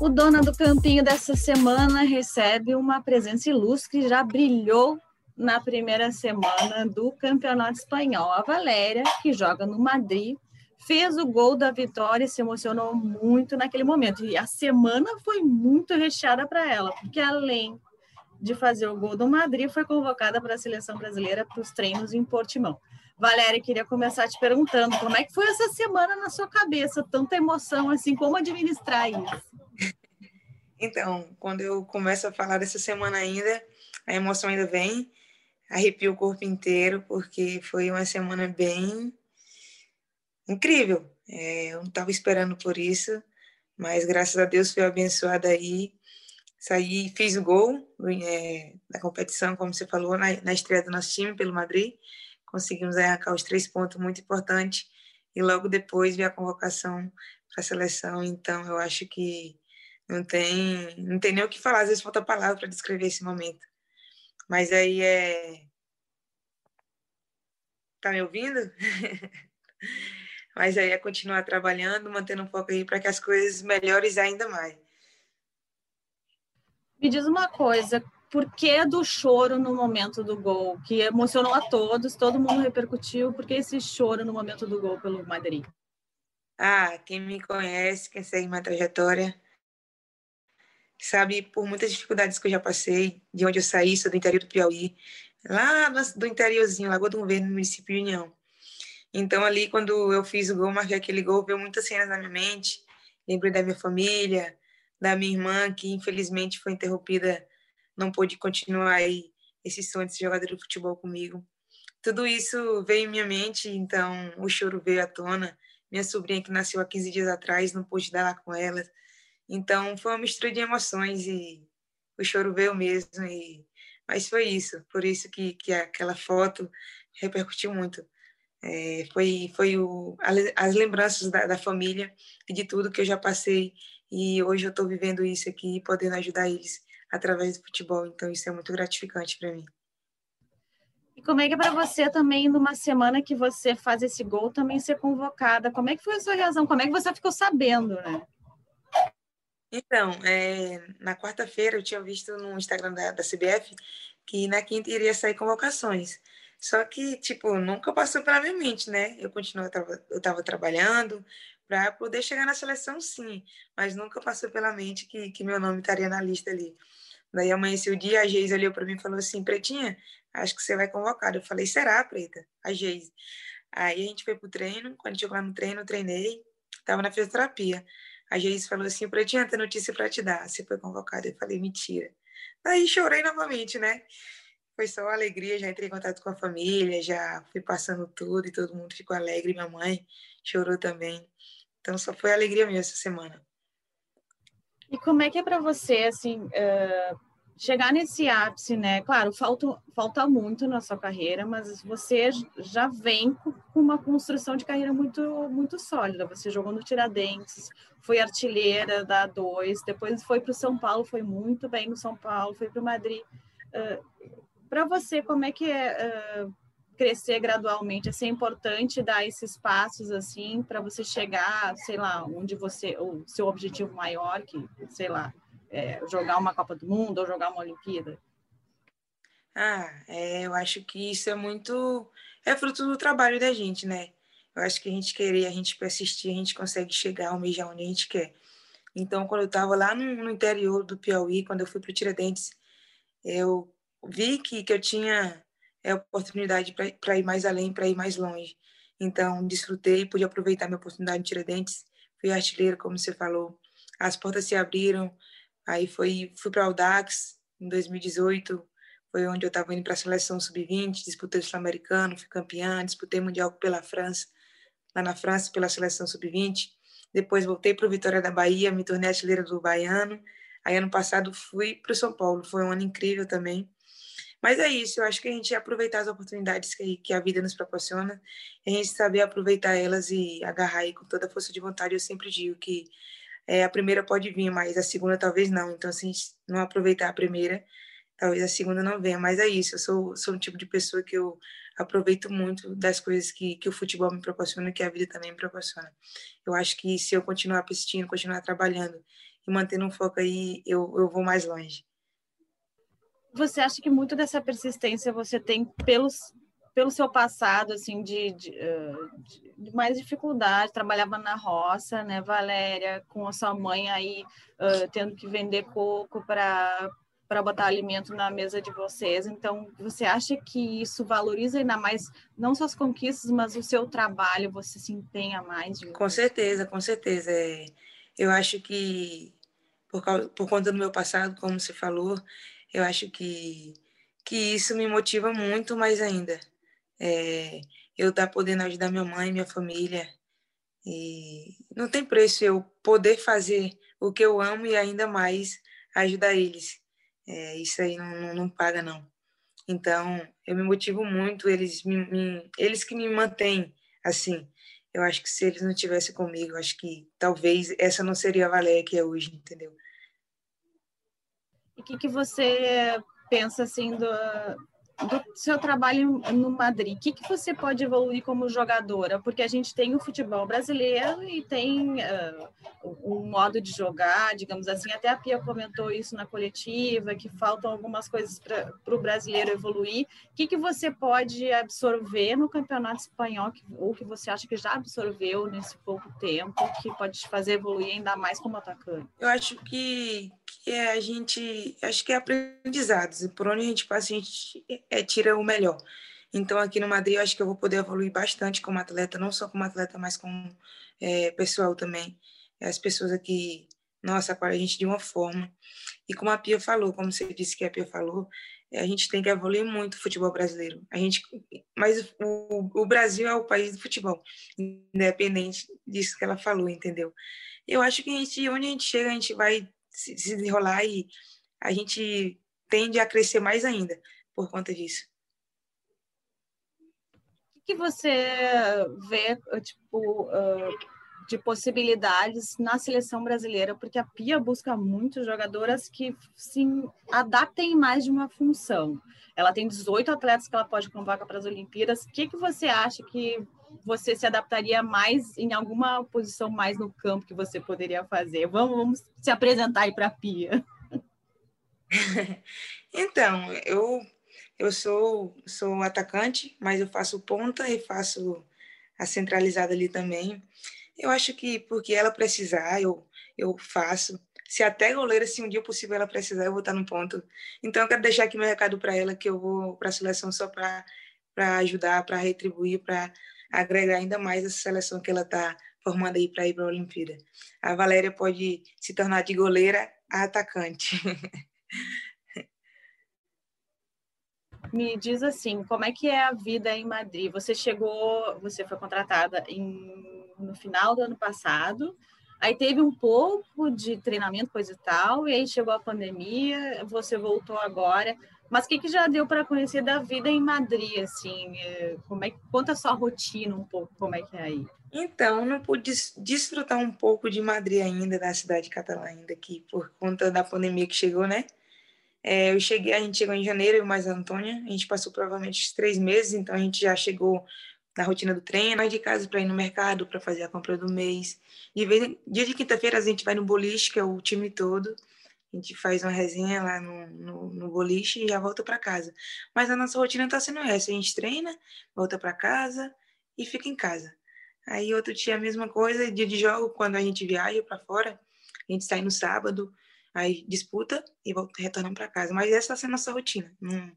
O Dona do Campinho dessa semana recebe uma presença ilustre, já brilhou na primeira semana do Campeonato Espanhol. A Valéria, que joga no Madrid, fez o gol da vitória e se emocionou muito naquele momento. E a semana foi muito recheada para ela, porque além de fazer o gol do Madrid, foi convocada para a seleção brasileira para os treinos em Portimão. Valéria, queria começar te perguntando como é que foi essa semana na sua cabeça, tanta emoção assim, como administrar isso? Então, quando eu começo a falar dessa semana ainda, a emoção ainda vem, arrepio o corpo inteiro, porque foi uma semana bem incrível. É, eu não estava esperando por isso, mas graças a Deus fui abençoada aí. Saí, fiz o gol é, da competição, como você falou, na, na estreia do nosso time pelo Madrid conseguimos arrancar os três pontos muito importantes e logo depois veio a convocação para a seleção. Então, eu acho que não tem, não tem nem o que falar, às vezes falta palavra para descrever esse momento. Mas aí é. Tá me ouvindo? Mas aí é continuar trabalhando, mantendo um foco aí para que as coisas melhores ainda mais. Me diz uma coisa, por que do choro no momento do gol, que emocionou a todos, todo mundo repercutiu, por que esse choro no momento do gol pelo Madrid? Ah, quem me conhece, quem segue minha trajetória, sabe por muitas dificuldades que eu já passei, de onde eu saí, sou do interior do Piauí, lá do interiorzinho, Lagoa do Governo, no município de União. Então, ali, quando eu fiz o gol, marquei aquele gol, veio muitas cenas na minha mente, lembrei da minha família, da minha irmã, que infelizmente foi interrompida não pôde continuar aí esse sonho de ser jogador de futebol comigo. Tudo isso veio em minha mente, então o choro veio à tona. Minha sobrinha que nasceu há 15 dias atrás, não pude dar lá com ela. Então foi uma mistura de emoções e o choro veio mesmo. E... Mas foi isso, por isso que, que aquela foto repercutiu muito. É, foi foi o, as lembranças da, da, família e de tudo que eu já passei e hoje eu estou vivendo isso aqui podendo ajudar eles através do futebol. Então, isso é muito gratificante para mim. E como é que é para você também, numa semana que você faz esse gol, também ser convocada? Como é que foi a sua reação? Como é que você ficou sabendo, né? Então, é, na quarta-feira eu tinha visto no Instagram da, da CBF que na quinta iria sair convocações. Só que, tipo, nunca passou pela minha mente, né? Eu continuava, eu estava trabalhando para poder chegar na seleção, sim, mas nunca passou pela mente que, que meu nome estaria na lista ali. Daí amanheceu o dia, a Geise olhou para mim e falou assim: Pretinha, acho que você vai convocada. Eu falei: Será, Preta? A Geise. Aí a gente foi pro treino. Quando chegou lá no treino, eu treinei, estava na fisioterapia. A Geise falou assim: Pretinha, tem notícia para te dar. Você foi convocada. Eu falei: Mentira. Daí chorei novamente, né? Foi só alegria. Já entrei em contato com a família, já fui passando tudo e todo mundo ficou alegre. Minha mãe chorou também. Então só foi alegria mesmo essa semana. E como é que é para você, assim, uh, chegar nesse ápice, né? Claro, falta, falta muito na sua carreira, mas você já vem com uma construção de carreira muito, muito sólida. Você jogou no Tiradentes, foi artilheira da A2, depois foi para o São Paulo, foi muito bem no São Paulo, foi para o Madrid. Uh, para você, como é que é uh, crescer gradualmente, assim, é importante dar esses passos assim para você chegar, sei lá, onde você, o seu objetivo maior, que, sei lá, é jogar uma Copa do Mundo ou jogar uma Olimpíada? Ah, é, eu acho que isso é muito, é fruto do trabalho da gente, né? Eu acho que a gente querer, a gente persistir, a gente consegue chegar, almejar onde a gente quer. Então, quando eu estava lá no, no, interior do Piauí, quando eu fui para o Tiradentes, eu vi que, que eu tinha é oportunidade para ir mais além, para ir mais longe. Então, desfrutei, pude aproveitar minha oportunidade em Tiradentes, fui artilheiro, como você falou. As portas se abriram, aí foi, fui para o Audax em 2018, foi onde eu estava indo para a seleção sub-20, disputei o Sul-Americano, fui campeã, disputei Mundial pela França, lá na França, pela seleção sub-20. Depois voltei para o Vitória da Bahia, me tornei artilheira do Baiano. Aí, ano passado, fui para o São Paulo, foi um ano incrível também. Mas é isso, eu acho que a gente aproveitar as oportunidades que, que a vida nos proporciona, a gente saber aproveitar elas e agarrar aí com toda a força de vontade. Eu sempre digo que é, a primeira pode vir, mas a segunda talvez não. Então, se a gente não aproveitar a primeira, talvez a segunda não venha. Mas é isso, eu sou, sou um tipo de pessoa que eu aproveito muito das coisas que, que o futebol me proporciona, que a vida também me proporciona. Eu acho que se eu continuar persistindo, continuar trabalhando e mantendo um foco aí, eu, eu vou mais longe. Você acha que muito dessa persistência você tem pelos, pelo seu passado, assim, de, de, de, mais dificuldade, trabalhava na roça, né, Valéria, com a sua mãe aí uh, tendo que vender coco para para botar alimento na mesa de vocês. Então, você acha que isso valoriza ainda mais não só as conquistas, mas o seu trabalho? Você se empenha mais? Com certeza, com certeza. É, eu acho que por, causa, por conta do meu passado, como você falou, eu acho que que isso me motiva muito mais ainda. É, eu estar tá podendo ajudar minha mãe, minha família. E não tem preço eu poder fazer o que eu amo e ainda mais ajudar eles. É, isso aí não, não, paga, não. Então, eu me motivo muito, eles, me, me, eles que me mantêm assim. Eu acho que se eles não estivessem comigo, acho que talvez essa não seria a Valéria que é hoje, entendeu? E o que, que você pensa assim do, do seu trabalho no Madrid, o que, que você pode evoluir como jogadora? Porque a gente tem o futebol brasileiro e tem uh, um modo de jogar, digamos assim. Até a Pia comentou isso na coletiva, que faltam algumas coisas para o brasileiro evoluir. O que, que você pode absorver no campeonato espanhol, que, ou que você acha que já absorveu nesse pouco tempo, que pode te fazer evoluir ainda mais como atacante? Eu acho que, que é a gente, acho que é aprendizados. Por onde a gente passa, a gente é, tira o melhor. Então, aqui no Madrid, eu acho que eu vou poder evoluir bastante como atleta, não só como atleta, mas como é, pessoal também. As pessoas aqui, nossa, a gente de uma forma. E como a Pia falou, como você disse que a Pia falou, a gente tem que evoluir muito o futebol brasileiro. A gente, mas o, o Brasil é o país do futebol, independente disso que ela falou, entendeu? Eu acho que a gente, onde a gente chega, a gente vai se, se desenrolar e a gente tende a crescer mais ainda por conta disso. O que você vê, tipo, de possibilidades na seleção brasileira? Porque a Pia busca muito jogadoras que se adaptem mais de uma função. Ela tem 18 atletas que ela pode convocar para as Olimpíadas. O que você acha que você se adaptaria mais em alguma posição mais no campo que você poderia fazer? Vamos, vamos se apresentar aí para a Pia. então, eu eu sou, sou atacante, mas eu faço ponta e faço a centralizada ali também. Eu acho que porque ela precisar, eu, eu faço. Se até goleira, se um dia possível ela precisar, eu vou estar no ponto. Então, eu quero deixar aqui meu recado para ela, que eu vou para a seleção só para ajudar, para retribuir, para agregar ainda mais essa seleção que ela está formando aí para ir para a Olimpíada. A Valéria pode se tornar de goleira a atacante. Me diz assim, como é que é a vida em Madrid? Você chegou, você foi contratada em, no final do ano passado, aí teve um pouco de treinamento, coisa e tal, e aí chegou a pandemia, você voltou agora. Mas o que, que já deu para conhecer da vida em Madrid, assim? É, como é, conta a sua rotina um pouco, como é que é aí. Então, não pude desfrutar um pouco de Madrid ainda, da cidade catalã ainda aqui, por conta da pandemia que chegou, né? É, eu cheguei, a gente chegou em janeiro, eu mais a Antônia, a gente passou provavelmente três meses, então a gente já chegou na rotina do treino, mais de casa para ir no mercado, para fazer a compra do mês. Vez, dia de quinta-feira a gente vai no boliche, que é o time todo, a gente faz uma resenha lá no, no, no boliche e já volta para casa. Mas a nossa rotina está sendo essa, a gente treina, volta para casa e fica em casa. Aí outro dia a mesma coisa, dia de jogo, quando a gente viaja para fora, a gente sai no sábado, aí disputa e volta, retornando para casa. Mas essa sendo a nossa rotina. Não,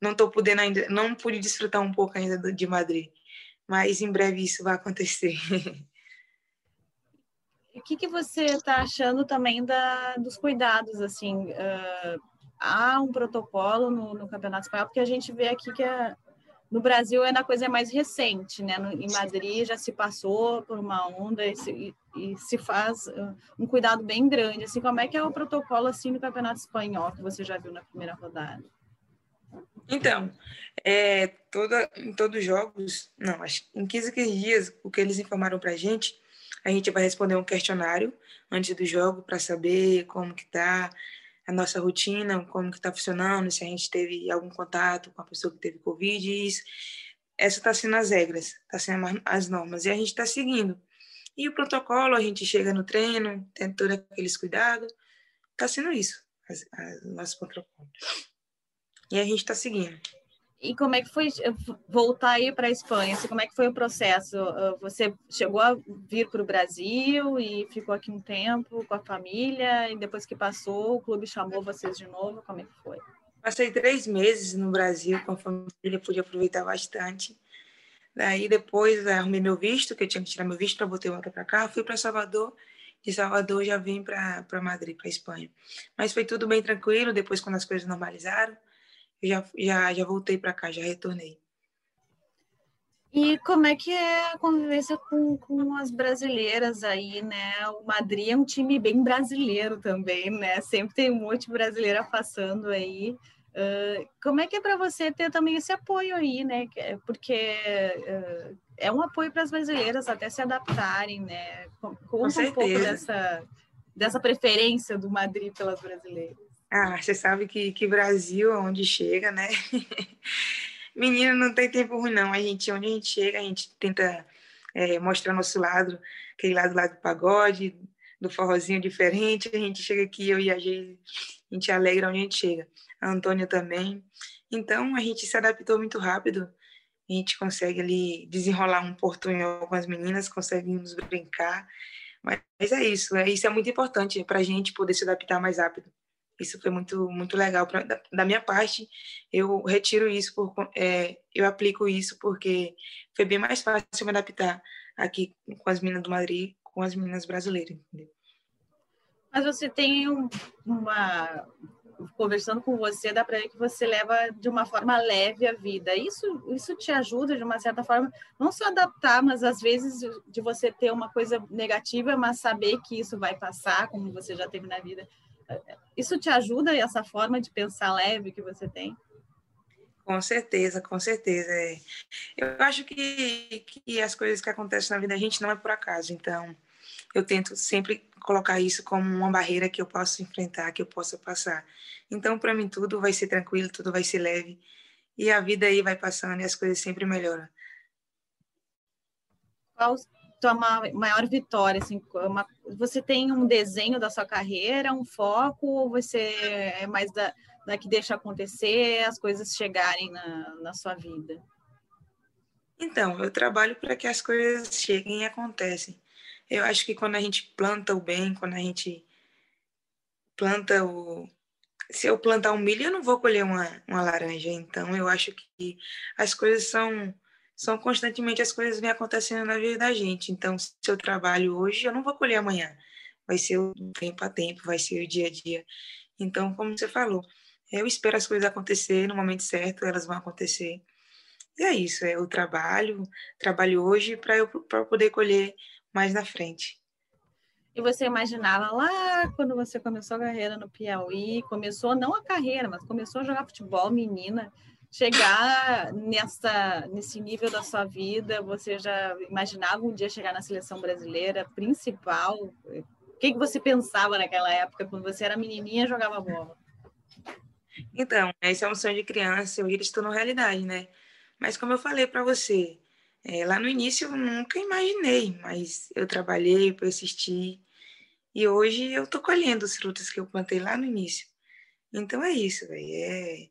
não tô podendo ainda, não pude desfrutar um pouco ainda de Madrid, mas em breve isso vai acontecer. O que, que você está achando também da, dos cuidados, assim, uh, há um protocolo no, no, Campeonato Espanhol, porque a gente vê aqui que a, no Brasil é a coisa mais recente, né? No, em Madrid já se passou por uma onda e se, e se faz uh, um cuidado bem grande. Assim, como é que é o protocolo assim no Campeonato Espanhol que você já viu na primeira rodada? Então, é, toda, em todos os jogos, não, acho em 15, 15 dias, o que eles informaram para a gente, a gente vai responder um questionário antes do jogo para saber como que está a nossa rotina, como que está funcionando, se a gente teve algum contato com a pessoa que teve Covid, isso. Essa está sendo as regras, está sendo as normas, e a gente está seguindo. E o protocolo, a gente chega no treino, tem todos aqueles cuidados. Está sendo isso, o nosso protocolo. E a gente está seguindo. E como é que foi eh, voltar aí para a Espanha? Assim, como é que foi o processo? Ah, você chegou a vir para o Brasil e ficou aqui um tempo com a família e depois que passou, o clube chamou vocês de novo? Como é que foi? Passei três meses no Brasil com a família, pude aproveitar bastante. Daí depois arrumei meu visto, que eu tinha que tirar meu visto para voltar volta para cá. Fui para Salvador. De Salvador já vim para Madrid, para Espanha. Mas foi tudo bem tranquilo. Depois, quando as coisas normalizaram, já, já, já voltei para cá, já retornei. E como é que é a convivência com, com as brasileiras aí, né? O Madrid é um time bem brasileiro também, né? Sempre tem um monte de brasileira passando aí. Uh, como é que é para você ter também esse apoio aí, né? Porque uh, é um apoio para as brasileiras até se adaptarem, né? Conta um pouco dessa, dessa preferência do Madrid pelas brasileiras. Ah, você sabe que, que Brasil, onde chega, né? Menina, não tem tempo ruim, não. A gente, onde a gente chega, a gente tenta é, mostrar nosso lado, aquele lado lá do pagode, do forrozinho diferente. A gente chega aqui, eu e a gente, a gente alegra onde a gente chega a Antônia também. Então, a gente se adaptou muito rápido. A gente consegue ali desenrolar um portunhol com as meninas, conseguimos brincar. Mas é isso, é, isso é muito importante para a gente poder se adaptar mais rápido. Isso foi muito muito legal pra, da, da minha parte. Eu retiro isso por é, eu aplico isso porque foi bem mais fácil me adaptar aqui com as meninas do Madrid, com as meninas brasileiras. Entendeu? Mas você tem um, uma conversando com você, dá para ver que você leva de uma forma leve a vida. Isso, isso te ajuda, de uma certa forma, não só adaptar, mas às vezes de você ter uma coisa negativa, mas saber que isso vai passar, como você já teve na vida. Isso te ajuda, essa forma de pensar leve que você tem? Com certeza, com certeza. É. Eu acho que, que as coisas que acontecem na vida da gente não é por acaso, então eu tento sempre colocar isso como uma barreira que eu posso enfrentar, que eu possa passar. Então, para mim, tudo vai ser tranquilo, tudo vai ser leve. E a vida aí vai passando e as coisas sempre melhoram. Qual tua maior vitória? Assim, uma, você tem um desenho da sua carreira, um foco, ou você é mais da, da que deixa acontecer, as coisas chegarem na, na sua vida? Então, eu trabalho para que as coisas cheguem e acontecem. Eu acho que quando a gente planta o bem, quando a gente planta o. Se eu plantar um milho, eu não vou colher uma, uma laranja. Então, eu acho que as coisas são são constantemente as coisas vêm acontecendo na vida da gente. Então, se eu trabalho hoje, eu não vou colher amanhã. Vai ser o tempo a tempo, vai ser o dia a dia. Então, como você falou, eu espero as coisas acontecer no momento certo, elas vão acontecer. E é isso, é o trabalho, trabalho hoje para eu pra poder colher mais na frente. E você imaginava lá quando você começou a carreira no Piauí, começou não a carreira, mas começou a jogar futebol, menina, chegar nessa, nesse nível da sua vida, você já imaginava um dia chegar na seleção brasileira principal? O que, que você pensava naquela época, quando você era menininha e jogava bola? Então, esse é um sonho de criança, ele se tornou realidade, né? Mas como eu falei para você, é, lá no início eu nunca imaginei, mas eu trabalhei, persisti e hoje eu tô colhendo os frutos que eu plantei lá no início. Então é isso, véio, é,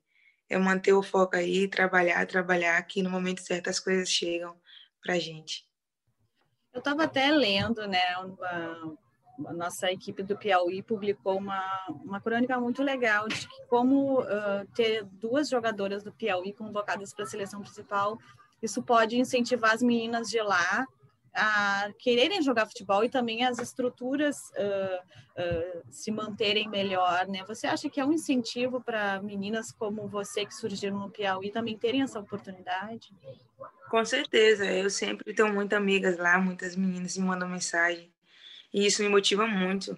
é manter o foco aí, trabalhar, trabalhar, que no momento certo as coisas chegam pra gente. Eu estava até lendo, né, a nossa equipe do Piauí publicou uma, uma crônica muito legal de como uh, ter duas jogadoras do Piauí convocadas para a seleção principal isso pode incentivar as meninas de lá a quererem jogar futebol e também as estruturas uh, uh, se manterem melhor, né? Você acha que é um incentivo para meninas como você que surgiram no Piauí também terem essa oportunidade? Com certeza, eu sempre tenho muitas amigas lá, muitas meninas me mandam mensagem e isso me motiva muito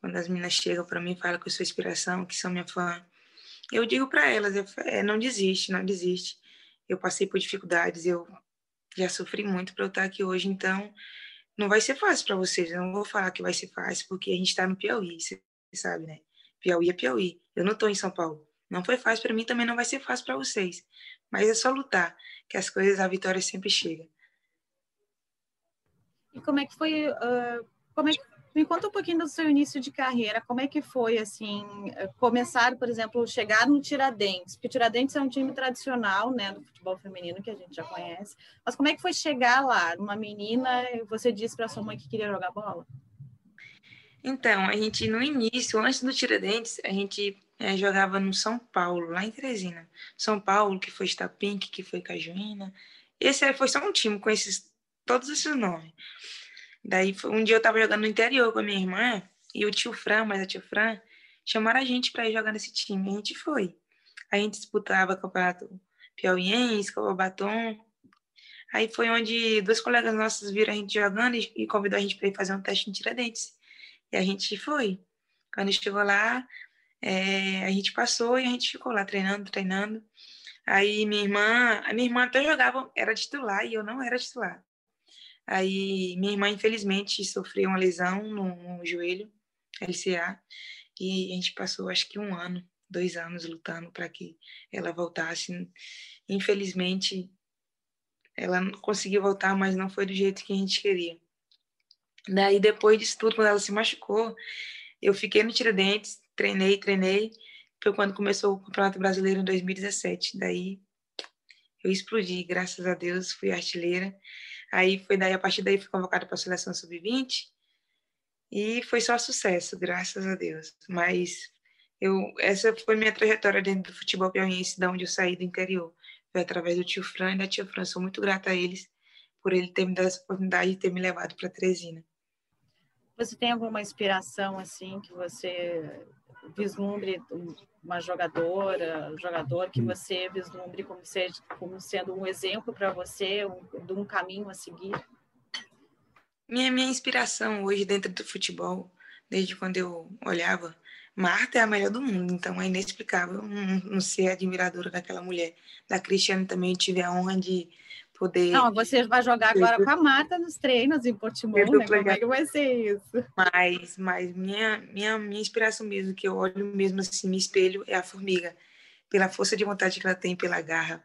quando as meninas chegam para mim e falam que eu sou inspiração, que são minha fã. Eu digo para elas, eu, é, não desiste, não desiste eu passei por dificuldades, eu já sofri muito para eu estar aqui hoje, então não vai ser fácil para vocês. Eu não vou falar que vai ser fácil, porque a gente está no Piauí, você sabe, né? Piauí é Piauí. Eu não estou em São Paulo. Não foi fácil para mim, também não vai ser fácil para vocês. Mas é só lutar, que as coisas, a vitória sempre chega. E como é que foi, uh, como é que, me conta um pouquinho do seu início de carreira, como é que foi, assim, começar, por exemplo, chegar no Tiradentes, porque Tiradentes é um time tradicional, né, do futebol feminino, que a gente já conhece, mas como é que foi chegar lá, uma menina, você disse para sua mãe que queria jogar bola? Então, a gente, no início, antes do Tiradentes, a gente é, jogava no São Paulo, lá em Teresina. São Paulo, que foi Stapink, que foi Cajuína. Esse aí foi só um time com esses, todos esses nomes. Daí, um dia eu tava jogando no interior com a minha irmã, e o tio Fran, mas a tio Fran, chamaram a gente para ir jogar nesse time. A gente foi. A gente disputava campeonato piauiense, Copa Batom. Aí foi onde dois colegas nossos viram a gente jogando e, e convidou a gente para ir fazer um teste em Tiradentes. E a gente foi. Quando chegou lá, é, a gente passou e a gente ficou lá treinando, treinando. Aí minha irmã, a minha irmã até jogava, era titular e eu não era titular. Aí minha irmã, infelizmente, sofreu uma lesão no, no joelho, LCA, e a gente passou acho que um ano, dois anos lutando para que ela voltasse. Infelizmente, ela conseguiu voltar, mas não foi do jeito que a gente queria. Daí, depois disso tudo, quando ela se machucou, eu fiquei no Tiradentes, treinei, treinei. Foi quando começou o Campeonato Brasileiro em 2017. Daí eu explodi, graças a Deus, fui artilheira. Aí foi daí, a partir daí, fui convocada para a seleção sub-20 e foi só sucesso, graças a Deus. Mas eu, essa foi minha trajetória dentro do futebol piauiense, da onde eu saí do interior. Foi através do tio Fran e da tia Fran. Sou muito grata a eles por ele ter me dado essa oportunidade de ter me levado para Teresina. Você tem alguma inspiração assim que você vislumbre uma jogadora, jogador que você vislumbre como, ser, como sendo um exemplo para você, um, de um caminho a seguir? Minha, minha inspiração hoje dentro do futebol, desde quando eu olhava, Marta é a melhor do mundo, então é inexplicável não, não ser admiradora daquela mulher. Da Cristiane também tive a honra de poder. Não, você vai jogar agora com a Marta nos treinos em Portimão, né? Como é que vai ser isso? Mas, mas minha, minha, minha inspiração mesmo, que eu olho mesmo assim, me espelho, é a formiga. Pela força de vontade que ela tem, pela garra,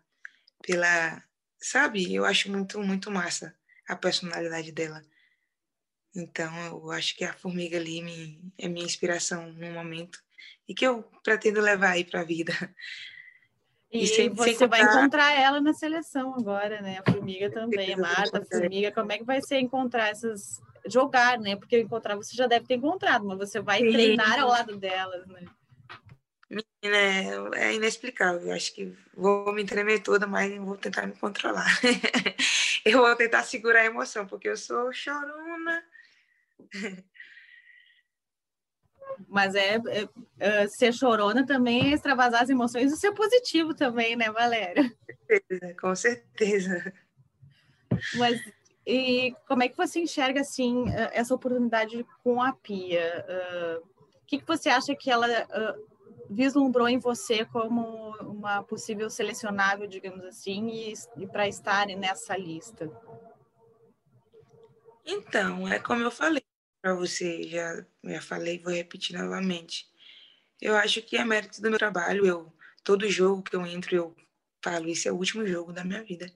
pela. Sabe? Eu acho muito, muito massa a personalidade dela. Então, eu acho que a formiga ali me, é minha inspiração no momento e que eu pretendo levar aí para a vida. E, sem, você sem vai encontrar ela na seleção agora, né? A Formiga também, a Marta, a Formiga. Como é que vai ser encontrar essas. Jogar, né? Porque encontrar você já deve ter encontrado, mas você vai Sim. treinar ao lado delas, né? Menina, é, é inexplicável. Eu acho que vou me tremer toda, mas vou tentar me controlar. eu vou tentar segurar a emoção, porque eu sou chorona. Mas é, é, é, ser chorona também é extravasar as emoções e ser positivo também, né, Valéria? Com certeza, com certeza. Mas e como é que você enxerga assim essa oportunidade com a Pia? Uh, o que, que você acha que ela uh, vislumbrou em você como uma possível selecionável, digamos assim, e, e para estar nessa lista? Então, é como eu falei, para você, já, já falei, vou repetir novamente. Eu acho que é mérito do meu trabalho. Eu, todo jogo que eu entro, eu falo: esse é o último jogo da minha vida.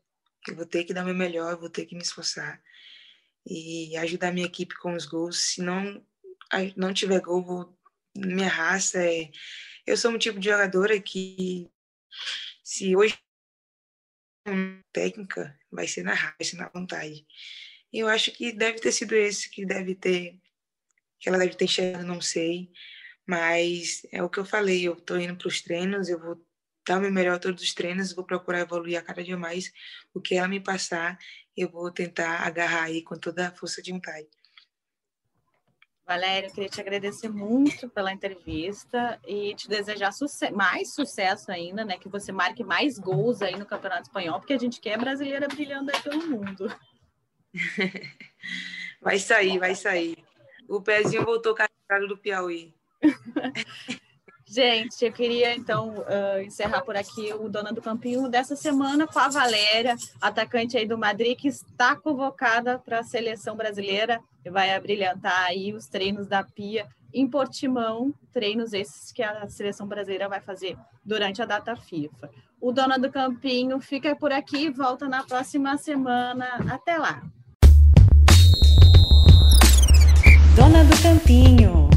Eu vou ter que dar o meu melhor, vou ter que me esforçar e ajudar minha equipe com os gols. Se não, não tiver gol, vou, minha raça é. Eu sou um tipo de jogadora que, se hoje técnica, vai ser na raça, vai ser na vontade. Eu acho que deve ter sido esse que deve ter, que ela deve ter chegado, não sei. Mas é o que eu falei, eu estou indo para os treinos, eu vou dar o meu melhor todos os treinos, vou procurar evoluir a cada dia mais. O que ela me passar, eu vou tentar agarrar aí com toda a força de vontade. Valéria, eu queria te agradecer muito pela entrevista e te desejar suce mais sucesso ainda, né? Que você marque mais gols aí no Campeonato Espanhol, porque a gente quer brasileira brilhando aí pelo mundo. Vai sair, vai sair. O pezinho voltou carregado do Piauí. Gente, eu queria então uh, encerrar por aqui o Dona do Campinho dessa semana com a Valéria, atacante aí do Madrid, que está convocada para a seleção brasileira e vai abrilhantar aí os treinos da Pia em Portimão, treinos esses que a seleção brasileira vai fazer durante a data FIFA. O Dona do Campinho fica por aqui volta na próxima semana. Até lá! Dona do Campinho.